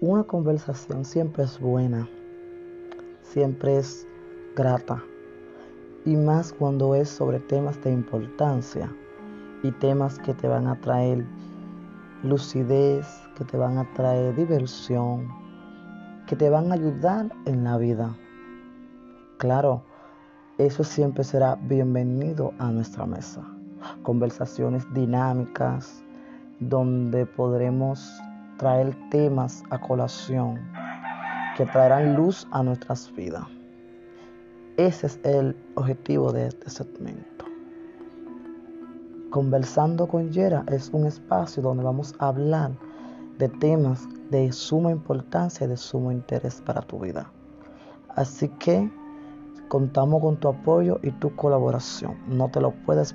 una conversación siempre es buena, siempre es grata, y más cuando es sobre temas de importancia y temas que te van a traer lucidez, que te van a traer diversión, que te van a ayudar en la vida. Claro, eso siempre será bienvenido a nuestra mesa. Conversaciones dinámicas donde podremos traer temas a colación que traerán luz a nuestras vidas. Ese es el objetivo de este segmento. Conversando con Yera es un espacio donde vamos a hablar de temas de suma importancia y de sumo interés para tu vida. Así que contamos con tu apoyo y tu colaboración. No te lo puedes